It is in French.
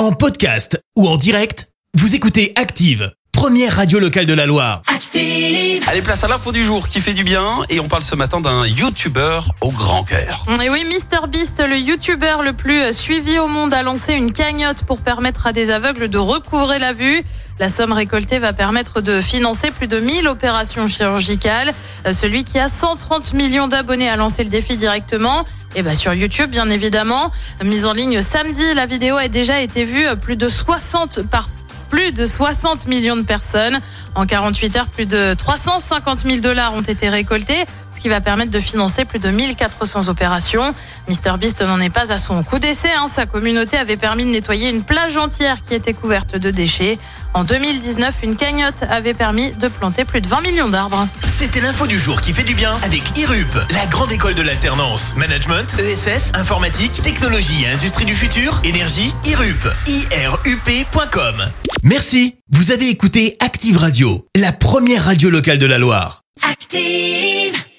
En podcast ou en direct, vous écoutez Active, première radio locale de la Loire. Active. Allez, place à l'info du jour qui fait du bien. Et on parle ce matin d'un YouTuber au grand cœur. Et oui, MrBeast, le YouTuber le plus suivi au monde, a lancé une cagnotte pour permettre à des aveugles de recouvrer la vue. La somme récoltée va permettre de financer plus de 1000 opérations chirurgicales. Euh, Celui qui a 130 millions d'abonnés a lancé le défi directement. Et bah sur YouTube, bien évidemment. Mise en ligne samedi, la vidéo a déjà été vue plus de 60 par plus de 60 millions de personnes. En 48 heures, plus de 350 000 dollars ont été récoltés, ce qui va permettre de financer plus de 1400 opérations. MrBeast n'en est pas à son coup d'essai. hein. Sa communauté avait permis de nettoyer une plage entière qui était couverte de déchets. En 2019, une cagnotte avait permis de planter plus de 20 millions d'arbres. C'était l'info du jour qui fait du bien avec IRUP, la grande école de l'alternance. Management, ESS, informatique, technologie et industrie du futur, énergie, IRUP. IRUP.com. Merci. Vous avez écouté Active Radio, la première radio locale de la Loire. Active.